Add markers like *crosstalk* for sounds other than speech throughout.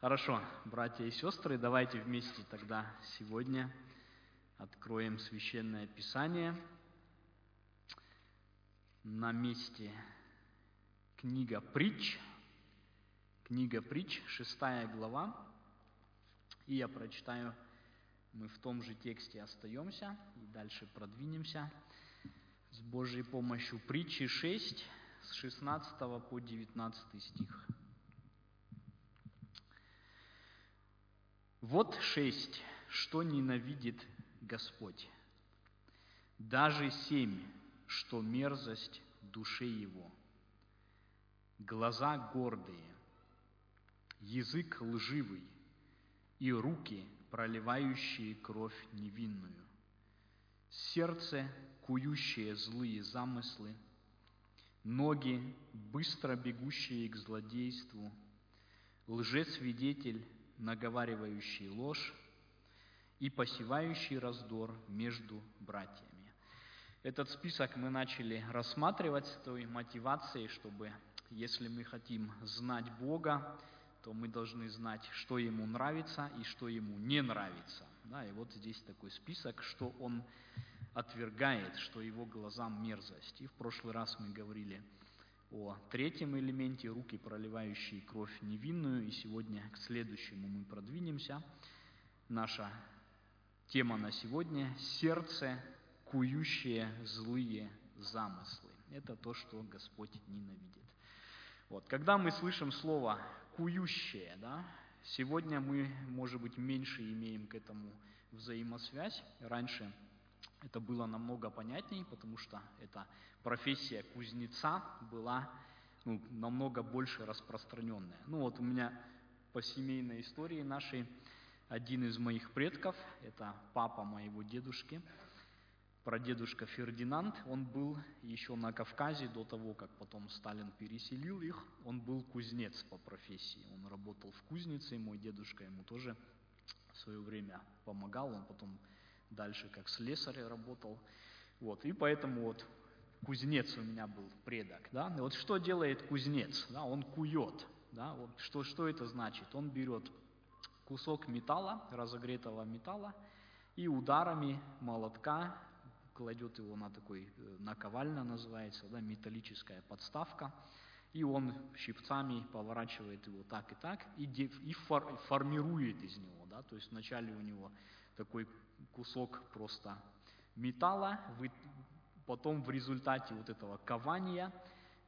Хорошо, братья и сестры, давайте вместе тогда сегодня откроем священное писание. На месте книга притч, книга притч, шестая глава. И я прочитаю, мы в том же тексте остаемся и дальше продвинемся с Божьей помощью. Притчи 6, с 16 по 19 стих. Вот шесть, что ненавидит Господь. Даже семь, что мерзость душе его. Глаза гордые, язык лживый и руки, проливающие кровь невинную. Сердце, кующее злые замыслы, ноги, быстро бегущие к злодейству, лжесвидетель, наговаривающий ложь и посевающий раздор между братьями. Этот список мы начали рассматривать с той мотивацией, чтобы, если мы хотим знать Бога, то мы должны знать, что Ему нравится и что Ему не нравится. Да, и вот здесь такой список, что Он отвергает, что Его глазам мерзость. И в прошлый раз мы говорили о третьем элементе, руки, проливающие кровь невинную. И сегодня к следующему мы продвинемся. Наша тема на сегодня – сердце, кующее злые замыслы. Это то, что Господь ненавидит. Вот. Когда мы слышим слово «кующее», да, сегодня мы, может быть, меньше имеем к этому взаимосвязь. Раньше это было намного понятнее, потому что эта профессия кузнеца была ну, намного больше распространенная. Ну вот у меня по семейной истории нашей один из моих предков, это папа моего дедушки, прадедушка Фердинанд, он был еще на Кавказе до того, как потом Сталин переселил их, он был кузнец по профессии, он работал в кузнице, мой дедушка ему тоже в свое время помогал, он потом дальше как слесарь работал. Вот, и поэтому вот кузнец у меня был предок. Да? И вот что делает кузнец? Да? Он кует. Да? Вот что, что это значит? Он берет кусок металла, разогретого металла, и ударами молотка кладет его на такой, э, наковальня называется, да, металлическая подставка, и он щипцами поворачивает его так и так, и, и фор, формирует из него. Да? То есть вначале у него такой кусок просто металла, потом в результате вот этого кования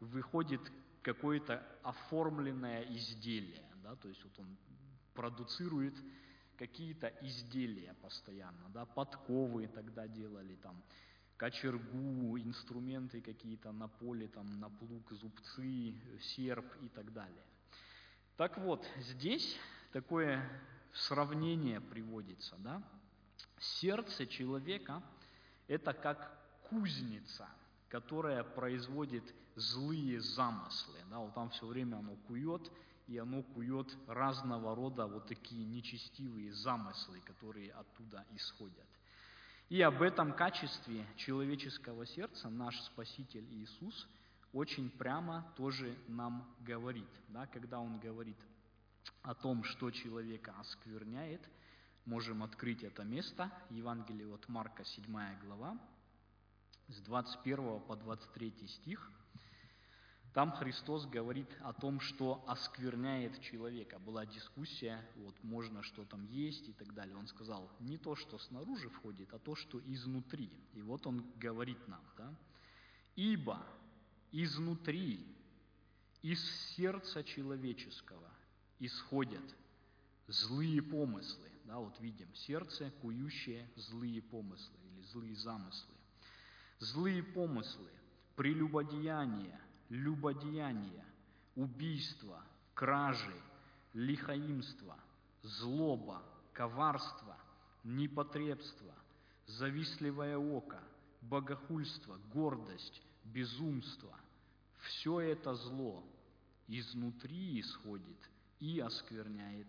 выходит какое-то оформленное изделие, да, то есть вот он продуцирует какие-то изделия постоянно, да, подковы тогда делали там, кочергу, инструменты какие-то на поле, там, на плуг, зубцы, серп и так далее. Так вот, здесь такое сравнение приводится, да? Сердце человека – это как кузница, которая производит злые замыслы. Да, вот там все время оно кует, и оно кует разного рода вот такие нечестивые замыслы, которые оттуда исходят. И об этом качестве человеческого сердца наш Спаситель Иисус очень прямо тоже нам говорит. Да, когда Он говорит о том, что человека оскверняет, можем открыть это место. Евангелие от Марка, 7 глава, с 21 по 23 стих – там Христос говорит о том, что оскверняет человека. Была дискуссия, вот можно что там есть и так далее. Он сказал, не то, что снаружи входит, а то, что изнутри. И вот он говорит нам, да, ибо изнутри, из сердца человеческого исходят злые помыслы. Да, вот видим, сердце, кующее злые помыслы или злые замыслы. Злые помыслы, прелюбодеяние – любодеяния, убийства, кражи, лихаимство, злоба, коварство, непотребство, завистливое око, богохульство, гордость, безумство. Все это зло изнутри исходит и оскверняет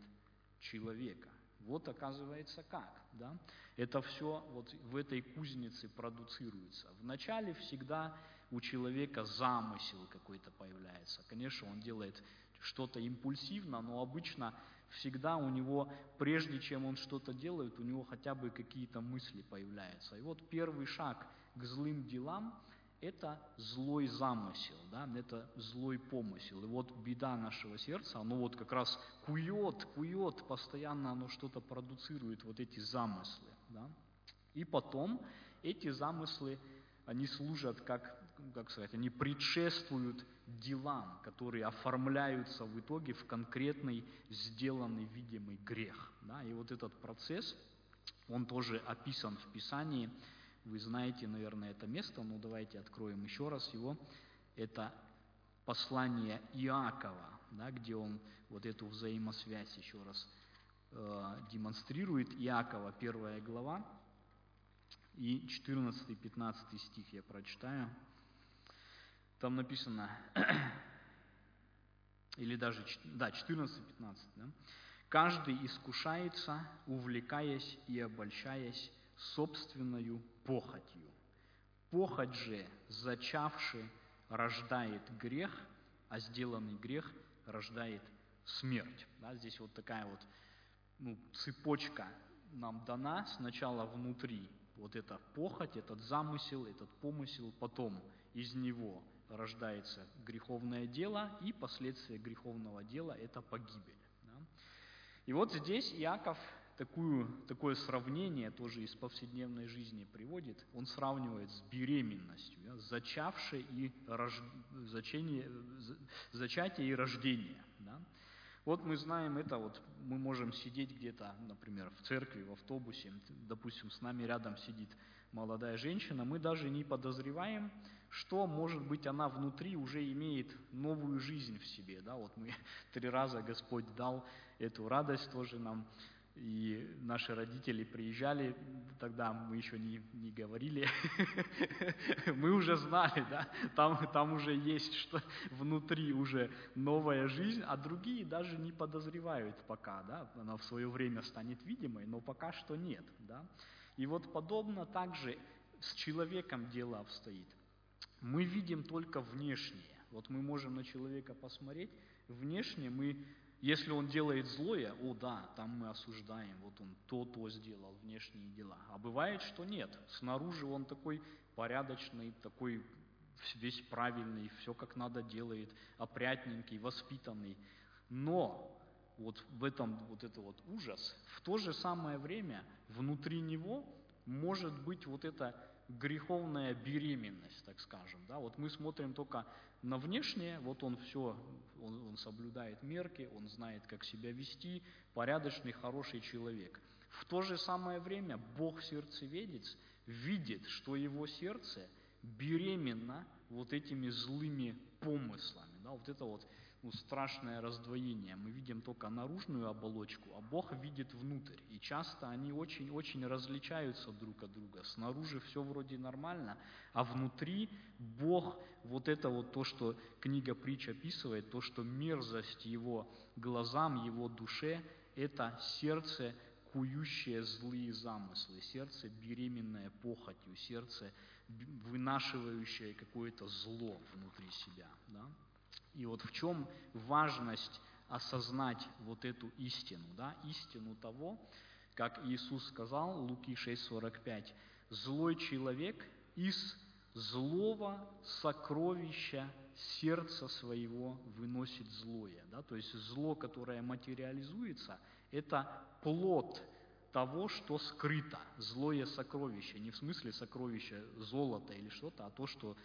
человека. Вот оказывается как. Да? Это все вот в этой кузнице продуцируется. Вначале всегда у человека замысел какой-то появляется. Конечно, он делает что-то импульсивно, но обычно всегда у него, прежде чем он что-то делает, у него хотя бы какие-то мысли появляются. И вот первый шаг к злым делам – это злой замысел, да, это злой помысел. И вот беда нашего сердца, оно вот как раз кует, кует, постоянно оно что-то продуцирует, вот эти замыслы. Да. И потом эти замыслы, они служат как, как сказать, они предшествуют делам, которые оформляются в итоге в конкретный сделанный видимый грех. Да? И вот этот процесс, он тоже описан в Писании. Вы знаете, наверное, это место, но давайте откроем еще раз его. Это послание Иакова, да, где он вот эту взаимосвязь еще раз э, демонстрирует. Иакова, первая глава, и 14-15 стих я прочитаю. Там написано, *clears throat* или даже, да, 14-15, да? «Каждый искушается, увлекаясь и обольщаясь собственную похотью. Похоть же, зачавший, рождает грех, а сделанный грех рождает смерть». Да, здесь вот такая вот ну, цепочка нам дана сначала внутри, вот эта похоть, этот замысел, этот помысел, потом из него рождается греховное дело, и последствия греховного дела – это погибель. Да? И вот здесь Иаков такую, такое сравнение тоже из повседневной жизни приводит. Он сравнивает с беременностью, да, зачавшее и рож... зачение, зачатие и рождение. Да? Вот мы знаем это, вот мы можем сидеть где-то, например, в церкви, в автобусе, допустим, с нами рядом сидит молодая женщина, мы даже не подозреваем, что, может быть, она внутри уже имеет новую жизнь в себе. Да? Вот мы *laughs* три раза Господь дал эту радость тоже нам, и наши родители приезжали, тогда мы еще не, не говорили, *laughs* мы уже знали, да, там, там уже есть что внутри уже новая жизнь, а другие даже не подозревают пока, да, она в свое время станет видимой, но пока что нет, да. И вот подобно также с человеком дело обстоит. Мы видим только внешнее. Вот мы можем на человека посмотреть, внешне мы если он делает злое, о да, там мы осуждаем, вот он то-то сделал, внешние дела. А бывает, что нет. Снаружи он такой порядочный, такой весь правильный, все как надо делает, опрятненький, воспитанный. Но вот в этом вот это вот ужас, в то же самое время внутри него может быть вот эта греховная беременность, так скажем. Да? Вот мы смотрим только на внешнее, вот он все, он, он соблюдает мерки, он знает, как себя вести, порядочный, хороший человек. В то же самое время Бог сердцеведец видит, что его сердце беременно вот этими злыми помыслами. Вот это вот ну, страшное раздвоение. Мы видим только наружную оболочку, а Бог видит внутрь. И часто они очень-очень различаются друг от друга. Снаружи все вроде нормально, а внутри Бог, вот это вот то, что книга притч описывает, то, что мерзость его глазам, его душе, это сердце, кующее злые замыслы, сердце, беременное похотью, сердце, вынашивающее какое-то зло внутри себя. Да? И вот в чем важность осознать вот эту истину, да, истину того, как Иисус сказал, Луки 6,45, «Злой человек из злого сокровища сердца своего выносит злое». Да? То есть зло, которое материализуется, это плод того, что скрыто, злое сокровище, не в смысле сокровища золота или что-то, а то, что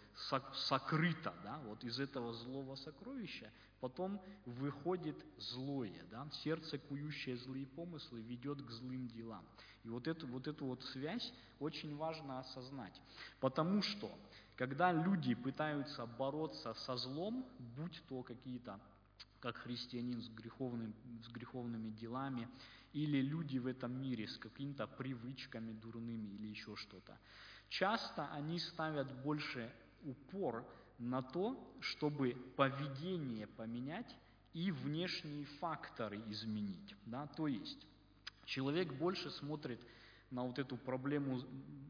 сокрыто, да, вот из этого злого сокровища потом выходит злое, да, сердце, кующее злые помыслы, ведет к злым делам. И вот эту, вот эту вот связь очень важно осознать, потому что, когда люди пытаются бороться со злом, будь то какие-то как христианин с, греховным, с греховными делами, или люди в этом мире с какими-то привычками дурными или еще что-то. Часто они ставят больше упор на то, чтобы поведение поменять и внешние факторы изменить. Да? То есть человек больше смотрит на вот эту проблему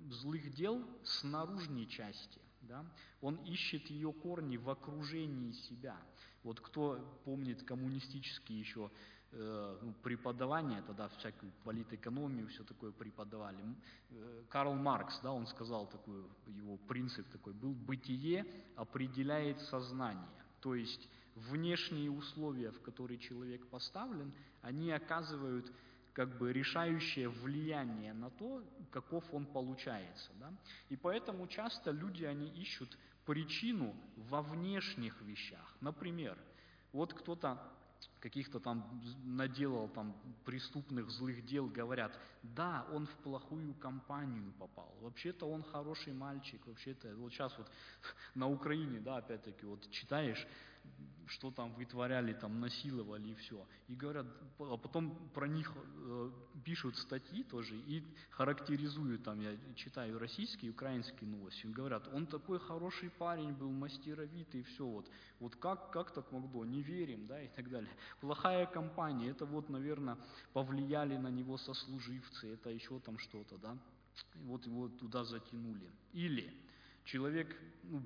злых дел с наружной части. Да? Он ищет ее корни в окружении себя. Вот кто помнит коммунистические еще ну, преподавание, тогда всякую политэкономию, все такое преподавали. Э, Карл Маркс, да, он сказал такой, его принцип такой был, бытие определяет сознание. То есть внешние условия, в которые человек поставлен, они оказывают как бы решающее влияние на то, каков он получается. Да? И поэтому часто люди, они ищут причину во внешних вещах. Например, вот кто-то каких-то там наделал там преступных злых дел, говорят, да, он в плохую компанию попал, вообще-то он хороший мальчик, вообще-то, вот сейчас вот *laughs* на Украине, да, опять-таки, вот читаешь, что там вытворяли, там насиловали и все. И говорят, а потом про них э, пишут статьи тоже и характеризуют, там я читаю российские, украинские новости, и говорят, он такой хороший парень был, мастеровитый, и все вот. Вот как, как так могло, не верим, да, и так далее. Плохая компания, это вот, наверное, повлияли на него сослуживцы, это еще там что-то, да. И вот его туда затянули. Или человек, ну,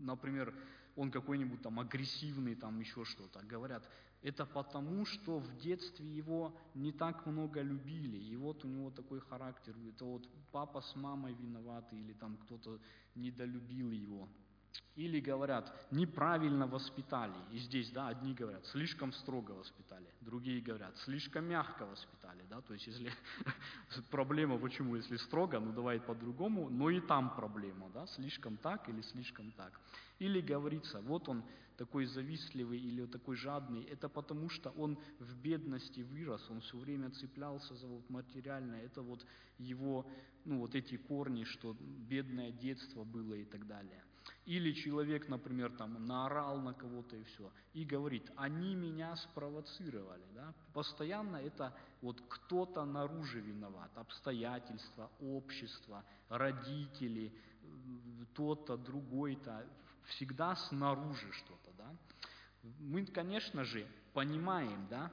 например, он какой-нибудь там агрессивный, там еще что-то. Говорят, это потому, что в детстве его не так много любили, и вот у него такой характер, это вот папа с мамой виноваты, или там кто-то недолюбил его. Или говорят, неправильно воспитали. И здесь, да, одни говорят, слишком строго воспитали, другие говорят, слишком мягко воспитали, да, то есть если *laughs* проблема, почему, если строго, ну давай по-другому, но и там проблема, да, слишком так или слишком так. Или говорится, вот он такой завистливый или такой жадный, это потому что он в бедности вырос, он все время цеплялся за вот материальное, это вот его, ну вот эти корни, что бедное детство было и так далее. Или человек, например, там наорал на кого-то и все, и говорит, они меня спровоцировали. Да? Постоянно это вот кто-то наружу виноват, обстоятельства, общество, родители, тот-то, другой-то, всегда снаружи что-то. Да? Мы, конечно же, понимаем, да,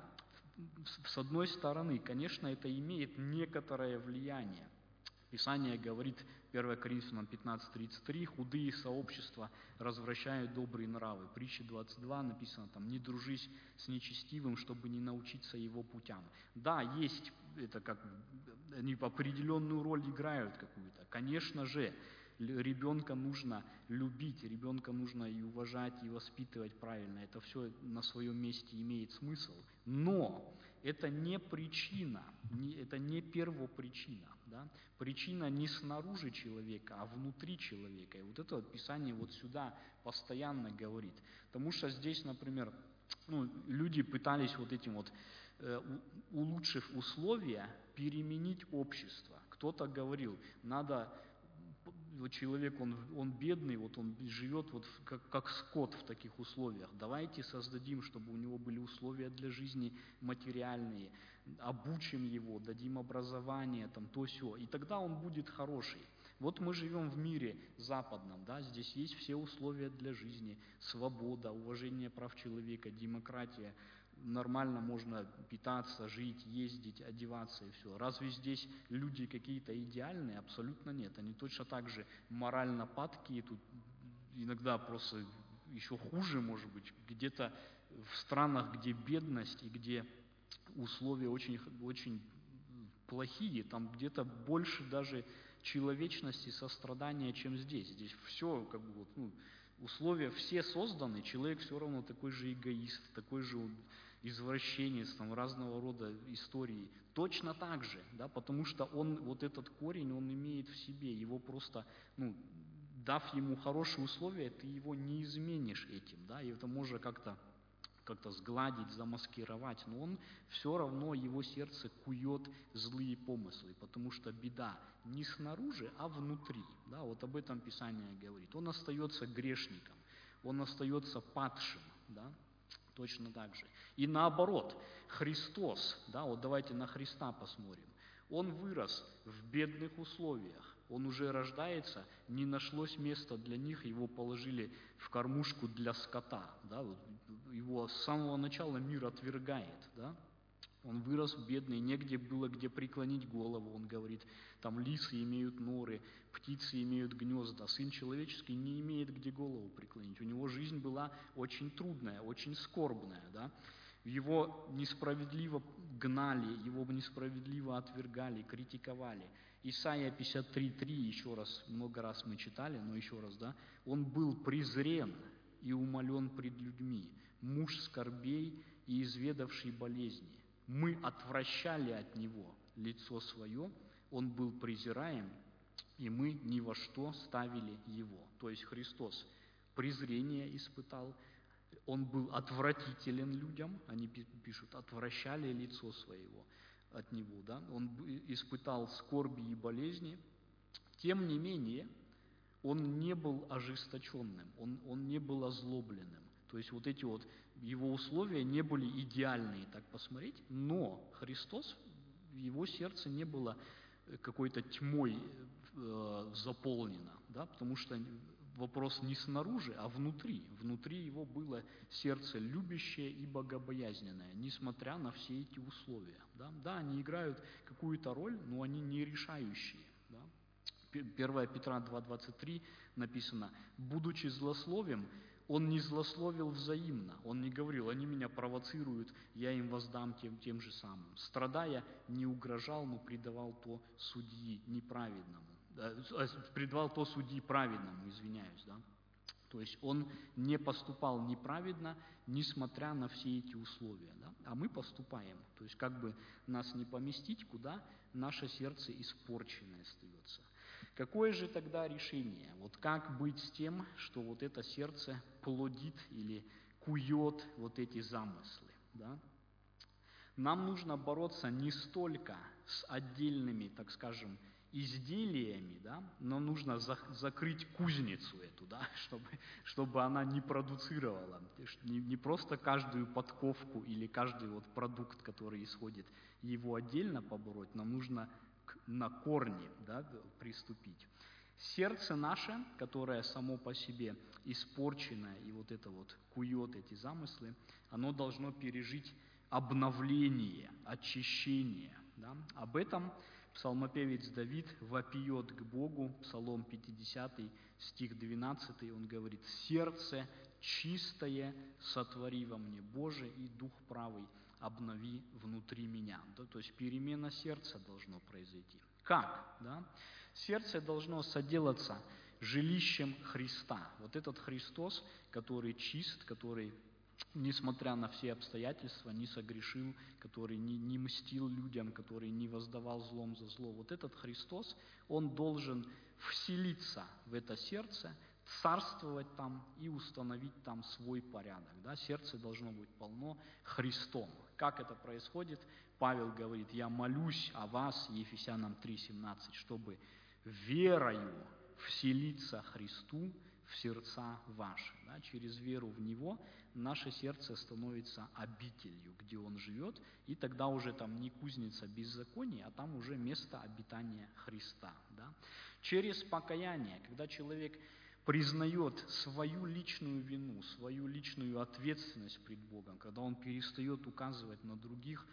с одной стороны, конечно, это имеет некоторое влияние. Писание говорит 1 Коринфянам 15.33, худые сообщества развращают добрые нравы. Притча 22 написано там, не дружись с нечестивым, чтобы не научиться его путям. Да, есть, это как, они определенную роль играют какую-то. Конечно же, ребенка нужно любить, ребенка нужно и уважать, и воспитывать правильно. Это все на своем месте имеет смысл. Но это не причина, не, это не первопричина. Да? Причина не снаружи человека, а внутри человека. И вот это вот Писание вот сюда постоянно говорит. Потому что здесь, например, ну, люди пытались вот этим вот, э, улучшив условия, переменить общество. Кто-то говорил, надо вот человек, он, он бедный, вот он живет вот как, как скот в таких условиях. Давайте создадим, чтобы у него были условия для жизни материальные, обучим его, дадим образование, там, то все, и тогда он будет хороший. Вот мы живем в мире западном, да, здесь есть все условия для жизни, свобода, уважение прав человека, демократия, нормально можно питаться, жить, ездить, одеваться и все. Разве здесь люди какие-то идеальные? Абсолютно нет. Они точно так же морально падкие, тут иногда просто еще хуже, может быть, где-то в странах, где бедность и где условия очень, очень плохие, там где-то больше даже человечности, сострадания, чем здесь. Здесь все как бы вот, ну, условия все созданы, человек все равно такой же эгоист, такой же извращенец, там, разного рода истории. Точно так же, да, потому что он, вот этот корень, он имеет в себе, его просто, ну, дав ему хорошие условия, ты его не изменишь этим, да, и это можно как-то как-то сгладить, замаскировать, но он все равно, его сердце кует злые помыслы, потому что беда не снаружи, а внутри. Да, вот об этом Писание говорит. Он остается грешником, он остается падшим. Да, точно так же. И наоборот, Христос, да, вот давайте на Христа посмотрим, Он вырос в бедных условиях, Он уже рождается, не нашлось места для них, Его положили в кормушку для скота, да, вот его с самого начала мир отвергает, да, он вырос бедный, негде было где преклонить голову, он говорит, там лисы имеют норы, птицы имеют гнезда, сын человеческий не имеет где голову преклонить. У него жизнь была очень трудная, очень скорбная, да. Его несправедливо гнали, его несправедливо отвергали, критиковали. Исайя 53.3, еще раз, много раз мы читали, но еще раз, да, он был презрен и умолен пред людьми, муж скорбей и изведавший болезни. Мы отвращали от него лицо свое, он был презираем, и мы ни во что ставили его. То есть Христос презрение испытал, он был отвратителен людям, они пишут, отвращали лицо своего от него, да? он испытал скорби и болезни, тем не менее, он не был ожесточенным, он, он не был озлобленным. То есть вот эти вот его условия не были идеальные, так посмотреть, но Христос, в его сердце не было какой-то тьмой э, заполнено, да, потому что вопрос не снаружи, а внутри. Внутри его было сердце любящее и богобоязненное, несмотря на все эти условия. Да, да они играют какую-то роль, но они не решающие. Да. 1 Петра 2.23 написано, «Будучи злословием, он не злословил взаимно, он не говорил, они меня провоцируют, я им воздам тем, тем же самым. Страдая, не угрожал, но предавал то судьи неправедному. Предавал то судьи праведному, извиняюсь, да. То есть он не поступал неправедно, несмотря на все эти условия. Да? А мы поступаем. То есть как бы нас не поместить, куда наше сердце испорченное остается. Какое же тогда решение? Вот как быть с тем, что вот это сердце плодит или кует вот эти замыслы? Да? Нам нужно бороться не столько с отдельными, так скажем, изделиями, да, но нужно за, закрыть кузницу эту, да, *laughs* чтобы, чтобы она не продуцировала. Не, не просто каждую подковку или каждый вот продукт, который исходит, его отдельно побороть, нам нужно на корни да, приступить. Сердце наше, которое само по себе испорчено и вот это вот кует эти замыслы, оно должно пережить обновление, очищение. Да? Об этом Псалмопевец Давид вопиет к Богу, Псалом 50, стих 12, он говорит, «Сердце чистое сотвори во мне, Боже, и Дух правый обнови внутри меня». Да, то есть перемена сердца должно произойти. Как? Да? Сердце должно соделаться жилищем Христа. Вот этот Христос, который чист, который несмотря на все обстоятельства, не согрешил, который не, не мстил людям, который не воздавал злом за зло. Вот этот Христос, он должен вселиться в это сердце, царствовать там и установить там свой порядок. Да? Сердце должно быть полно Христом. Как это происходит? Павел говорит, я молюсь о вас, Ефесянам 3,17, чтобы верою вселиться Христу в сердца ваши. Да? Через веру в Него наше сердце становится обителью, где Он живет, и тогда уже там не кузница беззакония, а там уже место обитания Христа. Да? Через покаяние, когда человек признает свою личную вину, свою личную ответственность пред Богом, когда он перестает указывать на других,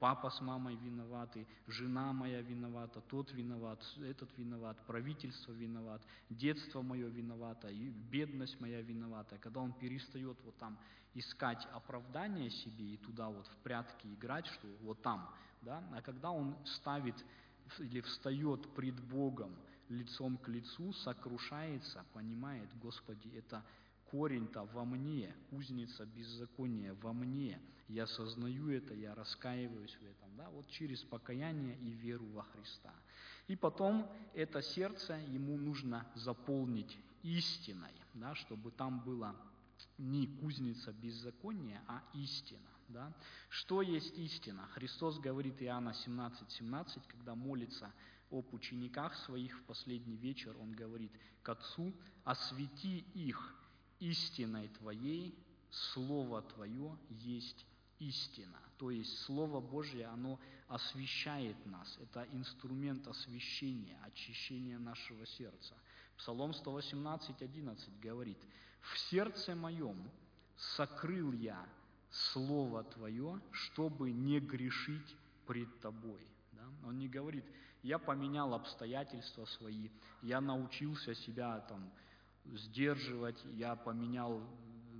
папа с мамой виноваты, жена моя виновата, тот виноват, этот виноват, правительство виноват, детство мое виновато, и бедность моя виновата. Когда он перестает вот там искать оправдание себе и туда вот в прятки играть, что вот там, да, а когда он ставит или встает пред Богом лицом к лицу, сокрушается, понимает, Господи, это корень-то во мне, кузница беззакония во мне. Я сознаю это, я раскаиваюсь в этом. Да? Вот через покаяние и веру во Христа. И потом это сердце ему нужно заполнить истиной, да, чтобы там было не кузница беззакония, а истина. Да? Что есть истина? Христос говорит Иоанна 17, 17, когда молится об учениках своих в последний вечер, Он говорит к Отцу, «Освети их истиной Твоей, Слово Твое есть истина. То есть Слово Божье, оно освещает нас. Это инструмент освещения, очищения нашего сердца. Псалом 118, 11 говорит, «В сердце моем сокрыл я Слово Твое, чтобы не грешить пред Тобой». Да? Он не говорит, я поменял обстоятельства свои, я научился себя там, сдерживать, я поменял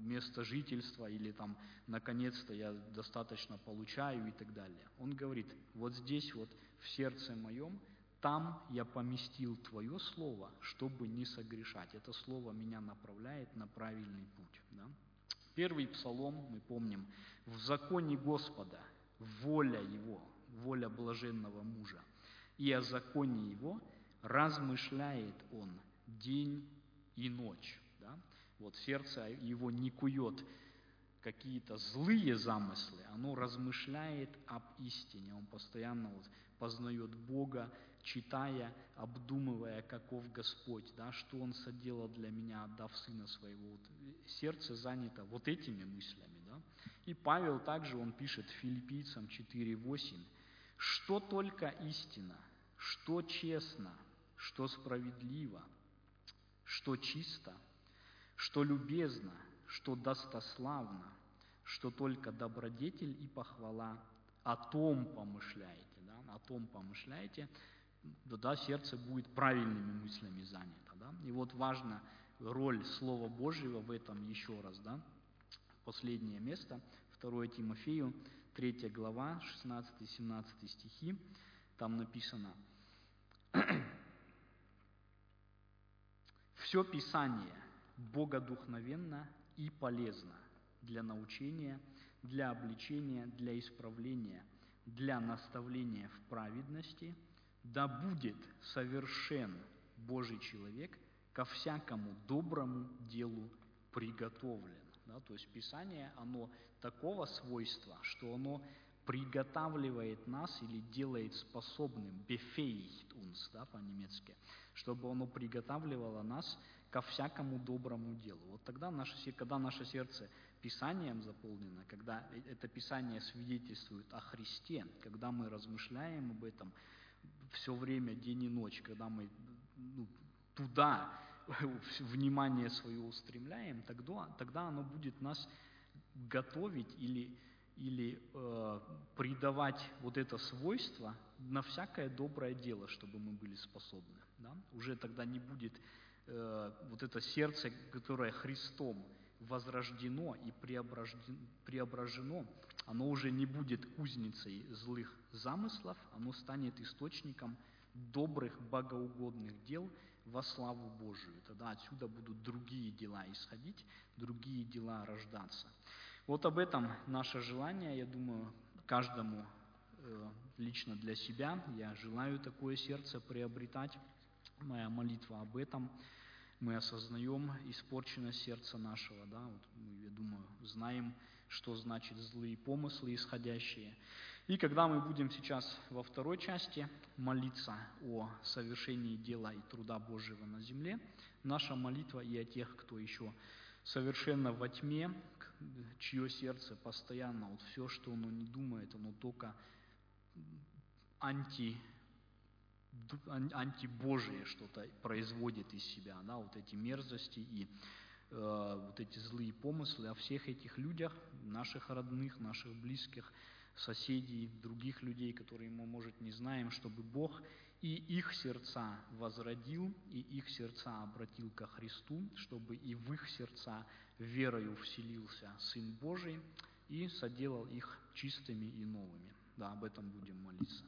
место жительства или там наконец-то я достаточно получаю и так далее. Он говорит, вот здесь вот в сердце моем, там я поместил Твое Слово, чтобы не согрешать. Это Слово меня направляет на правильный путь. Да? Первый псалом, мы помним, в законе Господа воля Его, воля блаженного мужа, и о законе Его размышляет он день и ночь. Да? Вот сердце его не кует какие-то злые замыслы, оно размышляет об истине, он постоянно вот познает Бога, читая, обдумывая, каков Господь, да, что Он соделал для меня, отдав Сына Своего. Вот сердце занято вот этими мыслями. Да. И Павел также, он пишет филиппийцам 4.8, что только истина, что честно, что справедливо, что чисто, что любезно, что достославно, что только добродетель и похвала, о том помышляете, да, о том помышляете, да, сердце будет правильными мыслями занято. Да? И вот важна роль Слова Божьего в этом еще раз. Да? Последнее место, 2 Тимофею, 3 глава, 16-17 стихи, там написано, *clears throat* «Все Писание богодухновенно и полезно для научения, для обличения, для исправления, для наставления в праведности – да будет совершен Божий человек ко всякому доброму делу приготовлен. Да, то есть Писание, оно такого свойства, что оно приготавливает нас или делает способным, befähigt uns, да, по-немецки, чтобы оно приготавливало нас ко всякому доброму делу. Вот тогда наше, когда наше сердце Писанием заполнено, когда э, это Писание свидетельствует о Христе, когда мы размышляем об этом, все время, день и ночь, когда мы ну, туда *laughs* внимание свое устремляем, тогда, тогда оно будет нас готовить или, или э, придавать вот это свойство на всякое доброе дело, чтобы мы были способны. Да? Уже тогда не будет э, вот это сердце, которое Христом возрождено и преображено, преображено оно уже не будет кузницей злых замыслов, оно станет источником добрых, богоугодных дел во славу Божию. Тогда отсюда будут другие дела исходить, другие дела рождаться. Вот об этом наше желание, я думаю, каждому э, лично для себя. Я желаю такое сердце приобретать. Моя молитва об этом – мы осознаем испорченность сердца нашего, да, вот мы, я думаю, знаем, что значит злые помыслы исходящие. И когда мы будем сейчас во второй части молиться о совершении дела и труда Божьего на земле, наша молитва и о тех, кто еще совершенно во тьме, чье сердце постоянно, вот все, что оно не думает, оно только анти антибожие что-то производит из себя, да, вот эти мерзости и э, вот эти злые помыслы о всех этих людях, наших родных, наших близких, соседей, других людей, которые мы, может, не знаем, чтобы Бог и их сердца возродил, и их сердца обратил ко Христу, чтобы и в их сердца верою вселился Сын Божий и соделал их чистыми и новыми. Да, об этом будем молиться.